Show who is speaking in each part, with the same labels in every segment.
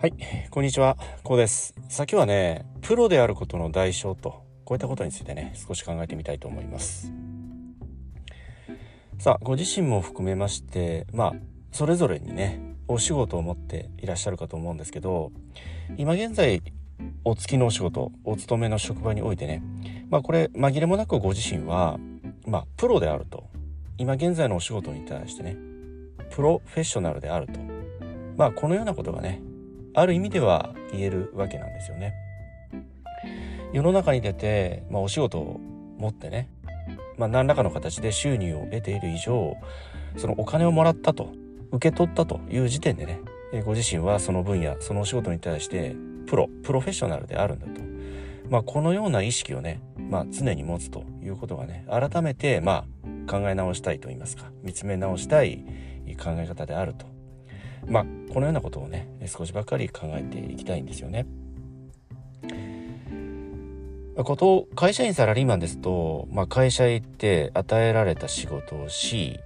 Speaker 1: はい、こんにちは、こうです。さあ今日はね、プロであることの代償と、こういったことについてね、少し考えてみたいと思います。さあ、ご自身も含めまして、まあ、それぞれにね、お仕事を持っていらっしゃるかと思うんですけど、今現在、お付きのお仕事、お勤めの職場においてね、まあこれ、紛れもなくご自身は、まあ、プロであると。今現在のお仕事に対してね、プロフェッショナルであると。まあ、このようなことがね、ある意味では言えるわけなんですよね。世の中に出て、まあ、お仕事を持ってね、まあ、何らかの形で収入を得ている以上そのお金をもらったと受け取ったという時点でねご自身はその分野そのお仕事に対してプロプロフェッショナルであるんだと、まあ、このような意識をね、まあ、常に持つということがね改めてまあ考え直したいと言いますか見つめ直したい考え方であるとまあこのようなことをね少しばかり考えていきたいんですよね。こと会社員サラリーマンですと、まあ、会社行って与えられた仕事をし、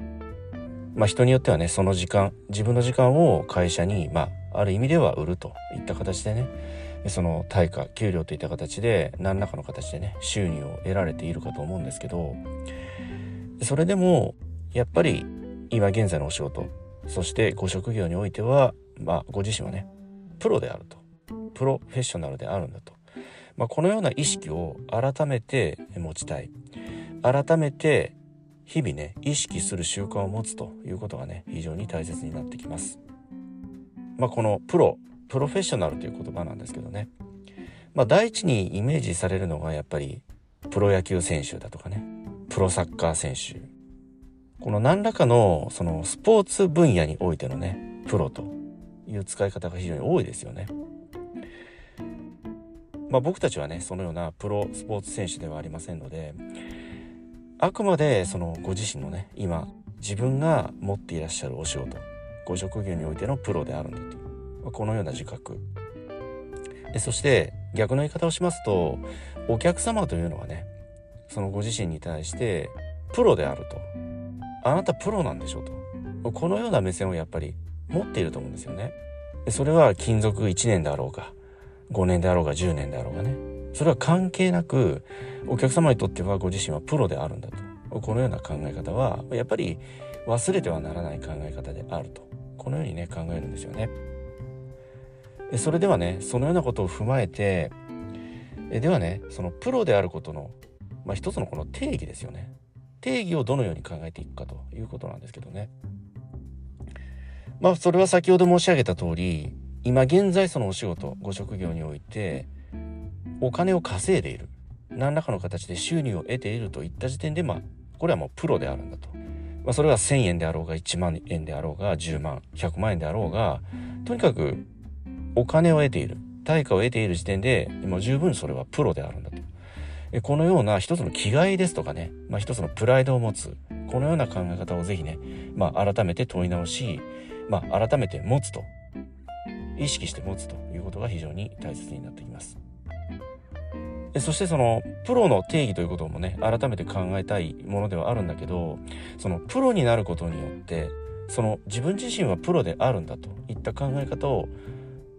Speaker 1: まあ、人によってはねその時間自分の時間を会社に、まあ、ある意味では売るといった形でねその対価給料といった形で何らかの形でね収入を得られているかと思うんですけどそれでもやっぱり今現在のお仕事そしてご職業においては、まあ、ご自身はねプロであると。プロフェッショナルであるんだと、まあ、このような意識を改めて持ちたい。改めて日々ね意識する習慣を持つということがね非常に大切になってきます。まあ、このプロプロフェッショナルという言葉なんですけどね、まあ、第一にイメージされるのがやっぱりプロ野球選手だとかね。プロサッカー選手。この何らかのそのスポーツ分野においてのねプロという使い方が非常に多いですよね。まあ、僕たちはねそのようなプロスポーツ選手ではありませんのであくまでそのご自身のね今自分が持っていらっしゃるお仕事ご職業においてのプロであるんだと、このような自覚。でそして逆の言い方をしますとお客様というのはねそのご自身に対してプロであると。あなたプロなんでしょうと。このような目線をやっぱり持っていると思うんですよね。でそれは勤続1年であろうか5年であろうが10年であろうがね。それは関係なくお客様にとってはご自身はプロであるんだと。このような考え方はやっぱり忘れてはならない考え方であると。このようにね考えるんですよね。それではねそのようなことを踏まえてではねそのプロであることの、まあ、一つのこの定義ですよね。定義をどのように考えていくかということなんですけどね。まあそれは先ほど申し上げた通り今現在そのお仕事ご職業においてお金を稼いでいる。何らかの形で収入を得ているといった時点でまあこれはもうプロであるんだと、まあ、それは1,000円であろうが1万円であろうが10万100万円であろうがとにかくお金を得ている。対価を得ている時点でもう十分それはプロであるんだこのような一つの気概ですとかね、まあ、一つのプライドを持つこのような考え方をぜひね、まあ、改めて問い直し、まあ、改めて持つと意識して持つということが非常に大切になってきます。そしてそのプロの定義ということもね改めて考えたいものではあるんだけどそのプロになることによってその自分自身はプロであるんだといった考え方を、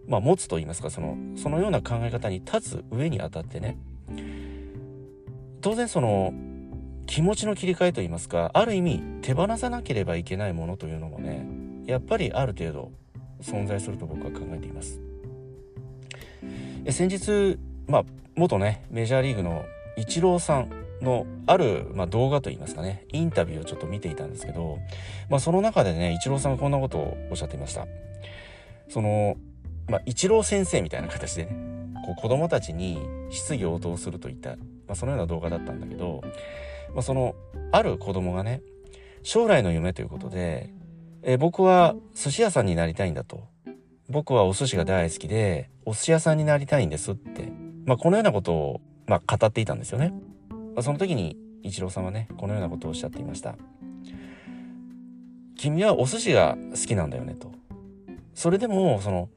Speaker 1: まあ、持つと言いますかそのそのような考え方に立つ上にあたってね当然その気持ちの切り替えと言いますかある意味手放さなければいけないものというのもねやっぱりある程度存在すると僕は考えています。え先日、まあ、元ねメジャーリーグのイチローさんのある、まあ、動画といいますかねインタビューをちょっと見ていたんですけど、まあ、その中でねイチローさんがこんなことをおっしゃっていました。その、まあ、イチロー先生みたいな形でねこう子供たちに質疑応答するといった、あ、そのような動画だったんだけど、まあ、そのある子供がね将来の夢ということでえ僕は寿司屋さんになりたいんだと。僕はお寿司が大好きで、お寿司屋さんになりたいんですって。まあ、このようなことを、まあ、語っていたんですよね。まあ、その時に、一郎さんはね、このようなことをおっしゃっていました。君はお寿司が好きなんだよねと。それでも、その、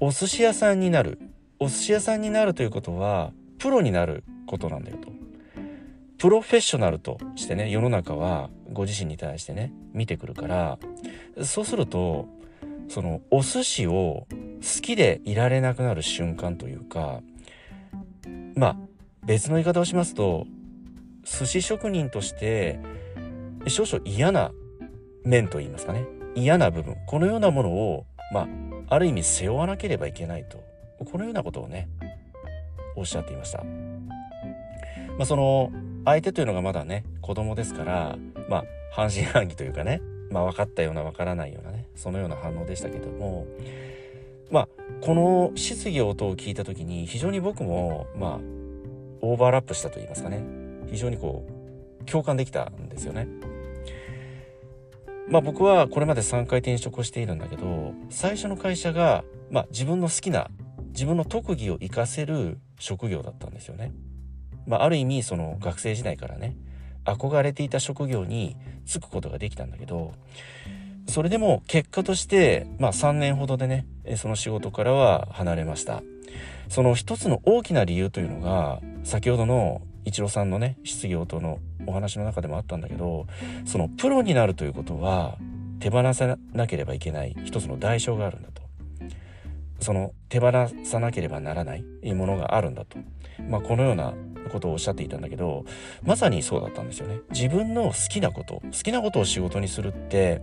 Speaker 1: お寿司屋さんになる。お寿司屋さんになるということは、プロになることなんだよと。プロフェッショナルとしてね世の中はご自身に対してね見てくるからそうするとそのお寿司を好きでいられなくなる瞬間というかまあ別の言い方をしますと寿司職人として少々嫌な面と言いますかね嫌な部分このようなものをまあある意味背負わなければいけないとこのようなことをねおっしゃっていました。まあ、その相手というのがまだね子供ですからまあ半信半疑というかねまあ分かったような分からないようなねそのような反応でしたけどもまあこの質疑応答を聞いた時に非常に僕もまあオーバーラップしたと言いますかね非常にこう共感できたんですよね。まあ僕はこれまで3回転職をしているんだけど最初の会社が、まあ、自分の好きな自分の特技を活かせる職業だったんですよね。まあ、ある意味その学生時代からね憧れていた職業に就くことができたんだけどそれでも結果として、まあ、3年ほどでねその仕事からは離れましたその一つの大きな理由というのが先ほどのイチローさんのね質疑応答のお話の中でもあったんだけどそのプロになるということは手放さなければいけない一つの代償があるんだとその手放さなければならないものがあるんだと、まあ、このようなことをおっしゃっていたんだけどまさにそうだったんですよね。自分の好きなこと好きなことを仕事にするって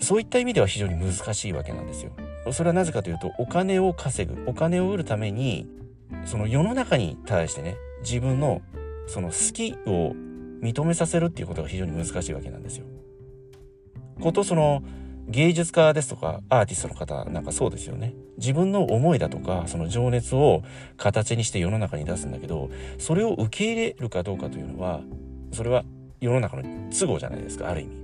Speaker 1: そういった意味では非常に難しいわけなんですよ。それはなぜかというとお金を稼ぐお金を売るためにその世の中に対してね自分のその好きを認めさせるっていうことが非常に難しいわけなんですよ。ことその芸術家ですとかアーティストの方なんかそうですよね。自分の思いだとかその情熱を形にして世の中に出すんだけどそれを受け入れるかどうかというのはそれは世の中の都合じゃないですかある意味。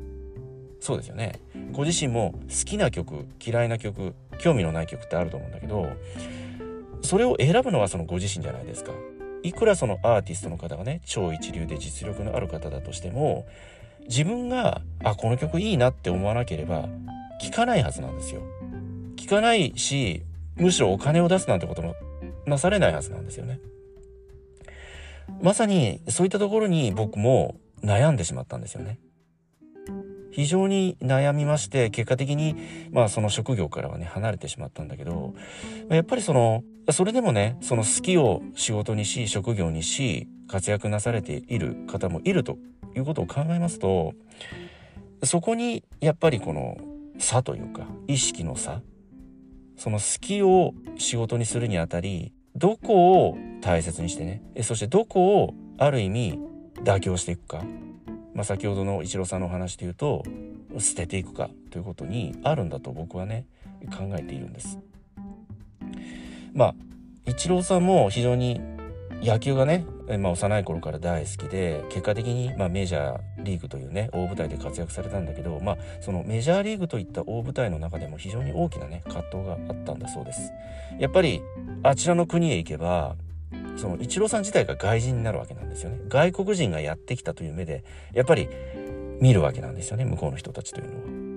Speaker 1: そうですよね。ご自身も好きな曲嫌いな曲興味のない曲ってあると思うんだけどそれを選ぶのはそのご自身じゃないですか。いくらそのアーティストの方がね超一流で実力のある方だとしても自分があこの曲いいなって思わなければ聴かないはずなんですよ。聴かないしむしろお金を出すなんてこともなされないはずなんですよね。まさにそういったところに僕も悩んでしまったんですよね。非常に悩みまして結果的にまあその職業からはね離れてしまったんだけどやっぱりそのそれでもねその好きを仕事にし職業にし活躍なされている方もいるということを考えますとそこにやっぱりこの差というか意識の差その好きを仕事にするにあたりどこを大切にしてねそしてどこをある意味妥協していくかまあ、先ほどのイチローさんのお話で言うと捨てていくかということにあるんだと僕はね考えているんです。まあイチローさんも非常に野球がね、まあ、幼い頃から大好きで結果的に、まあ、メジャーリーグというね大舞台で活躍されたんだけど、まあ、そのメジャーリーグといった大舞台の中でも非常に大きなね葛藤があったんだそうです。やっぱりあちらの国へ行けばそのイチローさん自体が外人になるわけなんですよね。外国人がやってきたという目でやっぱり見るわけなんですよね向こうの人たちというのは。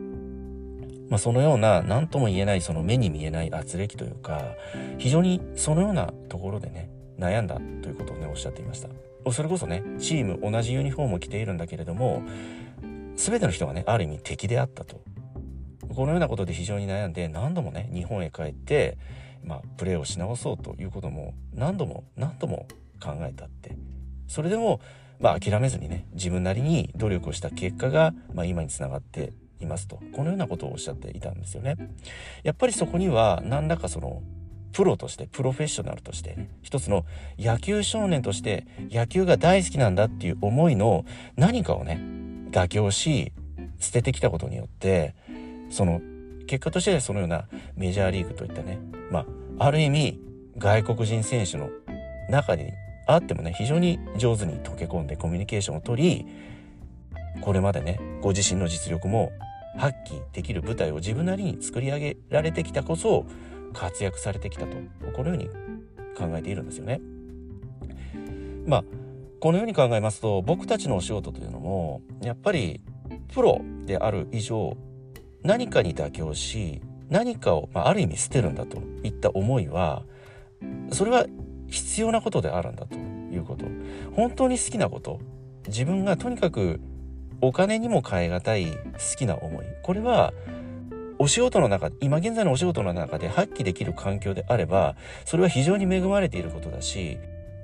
Speaker 1: まあ、そのような何とも言えないその目に見えない圧力というか非常にそのようなところでね悩んだということをねおっしゃっていました。それこそねチーム同じユニフォームを着ているんだけれども全ての人がねある意味敵であったと。このようなことで非常に悩んで何度もね日本へ帰ってまあ、プレーをし直そうということも何度も何度も考えたってそれでも、まあ、諦めずにね自分なりに努力をした結果が、まあ、今につながっていますとこのようなことをおっしゃっていたんですよね。やっぱりそこには何らかそのプロとしてプロフェッショナルとして一つの野球少年として野球が大好きなんだっていう思いの何かをね妥協し捨ててきたことによってその結果としてそのようなメジャーリーグといったね、まあ、ある意味外国人選手の中にあってもね非常に上手に溶け込んでコミュニケーションをとりこれまでねご自身の実力も発揮できる舞台を自分なりに作り上げられてきたこそ活躍されてきたとこのように考えているんですよね。まあこのように考えますと僕たちのお仕事というのもやっぱりプロである以上何かに妥協し何かを、まあ、ある意味捨てるんだと。いった思いはそれは必要なことであるんだと。いうこと。本当に好きなこと。自分がとにかくお金にも代え難い好きな思い。これはお仕事の中今現在のお仕事の中で発揮できる環境であればそれは非常に恵まれていることだし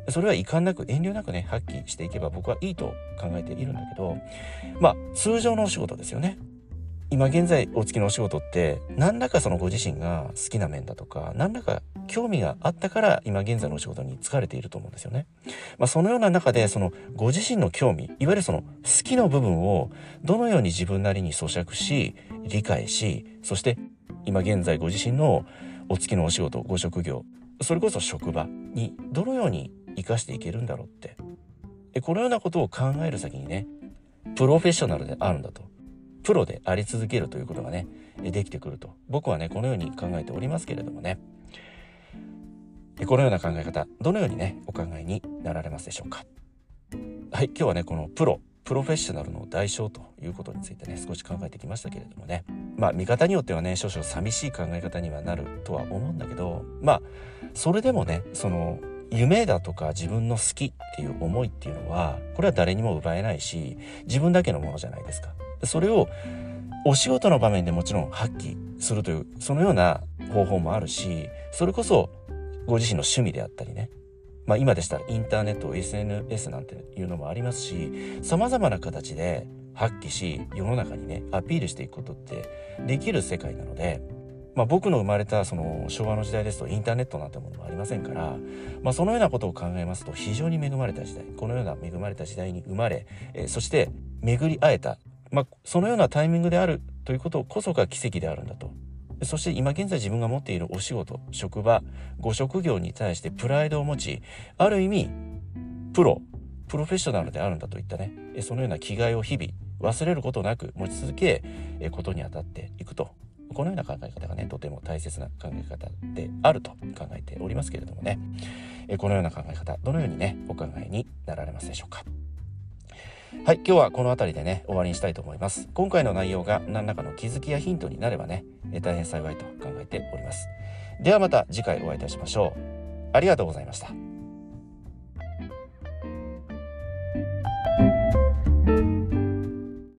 Speaker 1: それは遺憾なく遠慮なくね発揮していけば僕はいいと考えているんだけどまあ通常のお仕事ですよね。今現在お付きのお仕事って何らかそのご自身が好きな面だとか何らか興味があったから今現在のお仕事に疲れていると思うんですよね。まあ、そのような中でそのご自身の興味いわゆるその好きの部分をどのように自分なりに咀嚼し理解しそして今現在ご自身のお付きのお仕事ご職業それこそ職場にどのように生かしていけるんだろうってこのようなことを考える先にねプロフェッショナルであるんだとプロであり続けるということがねできてくると。僕はねこのように考えておりますけれどもね。このような考え方どのようにねお考えになられますでしょうか。はい今日はねこのプロプロフェッショナルの代償ということについてね少し考えてきましたけれどもね。まあ見方によってはね少々寂しい考え方にはなるとは思うんだけどまあそれでもねその夢だとか自分の好きっていう思いっていうのはこれは誰にも奪えないし自分だけのものじゃないですか。それをお仕事の場面でもちろん発揮するというそのような方法もあるしそれこそご自身の趣味であったりね。まあ今でしたらインターネット SNS なんていうのもありますし様々な形で発揮し世の中にねアピールしていくことってできる世界なので、まあ、僕の生まれたその昭和の時代ですとインターネットなんてものもありませんから、まあ、そのようなことを考えますと非常に恵まれた時代このような恵まれた時代に生まれ、え、そして巡り会えたまあ、そのようなタイミングであるということこそが奇跡であるんだと。そして今現在自分が持っているお仕事、職場、ご職業に対してプライドを持ち、ある意味、プロ、プロフェッショナルであるんだといったね、そのような気概を日々忘れることなく持ち続け、ことに当たっていくと。このような考え方がね、とても大切な考え方であると考えておりますけれどもね、このような考え方、どのようにね、お考えになられますでしょうか。はい、今日はこの辺りでね、終わりにしたいと思います。今回の内容が何らかの気づきやヒントになればね、大変幸いと考えております。ではまた次回お会いいたしましょう。ありがとうございました。